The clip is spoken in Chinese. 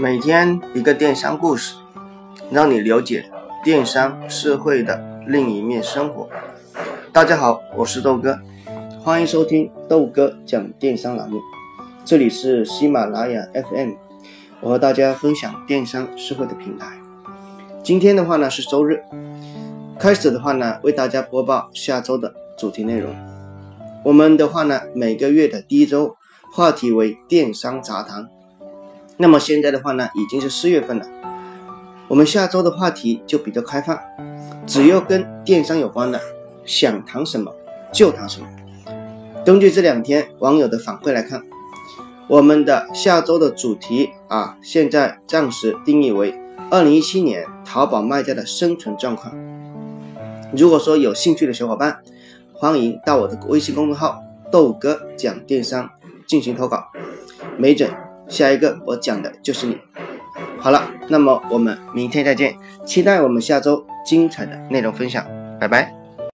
每天一个电商故事，让你了解电商社会的另一面生活。大家好，我是豆哥，欢迎收听豆哥讲电商栏目。这里是喜马拉雅 FM，我和大家分享电商社会的平台。今天的话呢是周日，开始的话呢为大家播报下周的主题内容。我们的话呢每个月的第一周话题为电商杂谈。那么现在的话呢，已经是四月份了，我们下周的话题就比较开放，只要跟电商有关的，想谈什么就谈什么。根据这两天网友的反馈来看，我们的下周的主题啊，现在暂时定义为二零一七年淘宝卖家的生存状况。如果说有兴趣的小伙伴，欢迎到我的微信公众号“豆哥讲电商”进行投稿，没准。下一个我讲的就是你。好了，那么我们明天再见，期待我们下周精彩的内容分享，拜拜。